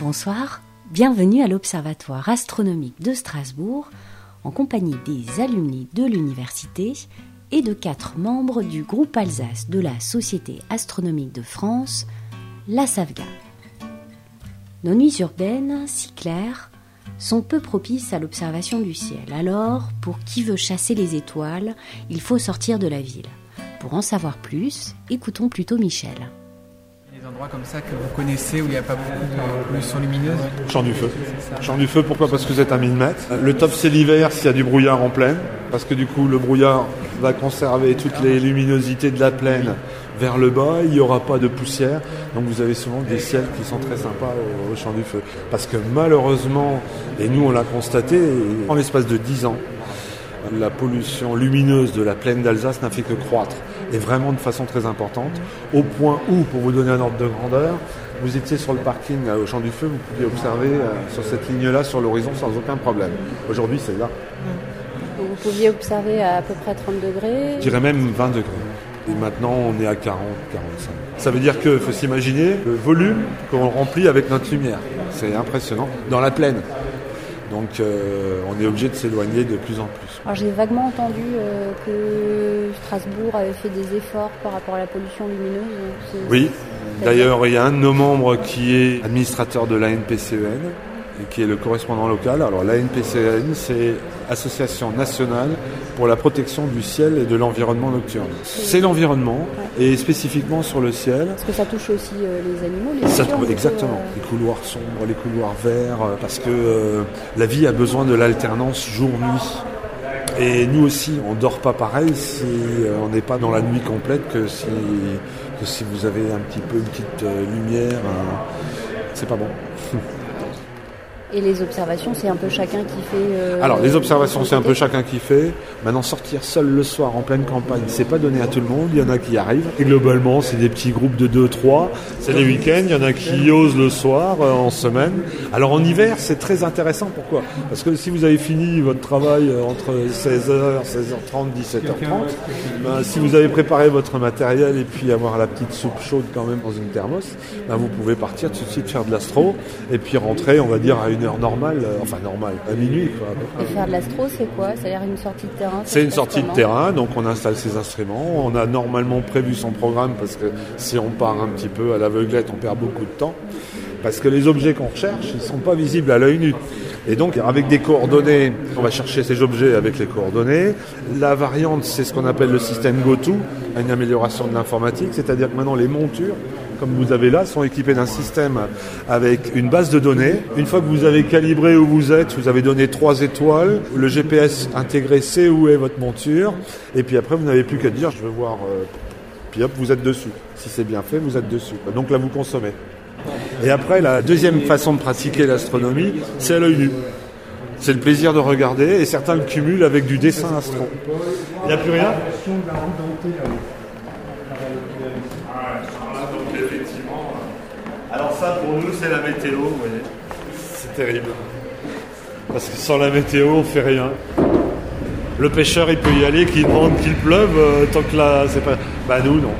Bonsoir, bienvenue à l'Observatoire astronomique de Strasbourg en compagnie des alumni de l'université et de quatre membres du groupe Alsace de la Société astronomique de France, la SAVGA. Nos nuits urbaines, si claires, sont peu propices à l'observation du ciel. Alors, pour qui veut chasser les étoiles, il faut sortir de la ville. Pour en savoir plus, écoutons plutôt Michel. Endroits comme ça que vous connaissez où il n'y a pas beaucoup de pollution lumineuse Champ du feu. Champ du feu, pourquoi? Parce que vous êtes à 1000 mètres. Le top, c'est l'hiver s'il y a du brouillard en plaine. Parce que du coup, le brouillard va conserver toutes les luminosités de la plaine vers le bas. Il n'y aura pas de poussière. Donc vous avez souvent des ciels qui sont très sympas au, au champ du feu. Parce que malheureusement, et nous on l'a constaté, en l'espace de 10 ans, la pollution lumineuse de la plaine d'Alsace n'a fait que croître, et vraiment de façon très importante, au point où, pour vous donner un ordre de grandeur, vous étiez sur le parking euh, au Champ du Feu, vous pouviez observer euh, sur cette ligne-là, sur l'horizon, sans aucun problème. Aujourd'hui, c'est là. Vous pouviez observer à à peu près 30 degrés. Je dirais même 20 degrés. Et maintenant, on est à 40, 45. Ça veut dire qu'il faut s'imaginer le volume qu'on remplit avec notre lumière. C'est impressionnant. Dans la plaine. Donc, euh, on est obligé de s'éloigner de plus en plus. Alors j'ai vaguement entendu euh, que Strasbourg avait fait des efforts par rapport à la pollution lumineuse. Oui, d'ailleurs, il y a un de nos membres qui est administrateur de l'ANPCEN et qui est le correspondant local. Alors, l'ANPCEN, c'est Association nationale pour la protection du ciel et de l'environnement nocturne. C'est l'environnement et spécifiquement sur le ciel. Est-ce que ça touche aussi euh, les animaux, les Ça, natures, exactement. euh, Les couloirs sombres, les couloirs verts, euh, parce que euh, la vie a besoin de l'alternance jour-nuit. Et nous aussi, on dort pas pareil si on n'est pas dans la nuit complète que si, que si vous avez un petit peu une petite lumière. c'est pas bon. Et les observations, c'est un peu chacun qui fait. euh, Alors, les observations, c'est un peu chacun qui fait. Maintenant, sortir seul le soir en pleine campagne, c'est pas donné à tout le monde. Il y en a qui arrivent. Et globalement, c'est des petits groupes de 2-3. C'est les week-ends. Il y en a qui osent le soir, euh, en semaine. Alors, en hiver, c'est très intéressant. Pourquoi? Parce que si vous avez fini votre travail euh, entre 16h, 16h30, 17h30, ben, si vous avez préparé votre matériel et puis avoir la petite soupe chaude quand même dans une thermos, ben, vous pouvez partir tout de suite faire de l'astro et puis rentrer, on va dire, à une heure normale, euh, enfin normale, à minuit. Quoi. Et faire de l'astro, c'est quoi? C'est-à-dire une sortie de terrain C'est une sortie de terrain, donc on installe ses instruments. On a normalement prévu son programme parce que si on part un petit peu à l'aveuglette, on perd beaucoup de temps. Parce que les objets qu'on recherche, ils ne sont pas visibles à l'œil nu. Et donc, avec des coordonnées, on va chercher ces objets avec les coordonnées. La variante, c'est ce qu'on appelle le système GoTo, une amélioration de l'informatique, c'est-à-dire que maintenant les montures, comme vous avez là, sont équipées d'un système avec une base de données. Une fois que vous avez calibré où vous êtes, vous avez donné trois étoiles, le GPS intégré sait où est votre monture, et puis après, vous n'avez plus qu'à dire, je veux voir, euh, puis hop, vous êtes dessus. Si c'est bien fait, vous êtes dessus. Donc là, vous consommez. Et après, la deuxième façon de pratiquer l'astronomie, c'est à l'œil nu. C'est le plaisir de regarder, et certains le cumulent avec du dessin astro. Il n'y a plus rien? Alors ça, pour nous, c'est la météo, vous voyez. C'est terrible. Parce que sans la météo, on fait rien. Le pêcheur, il peut y aller, qu'il demande qu'il pleuve, euh, tant que là, c'est pas... Bah nous, non.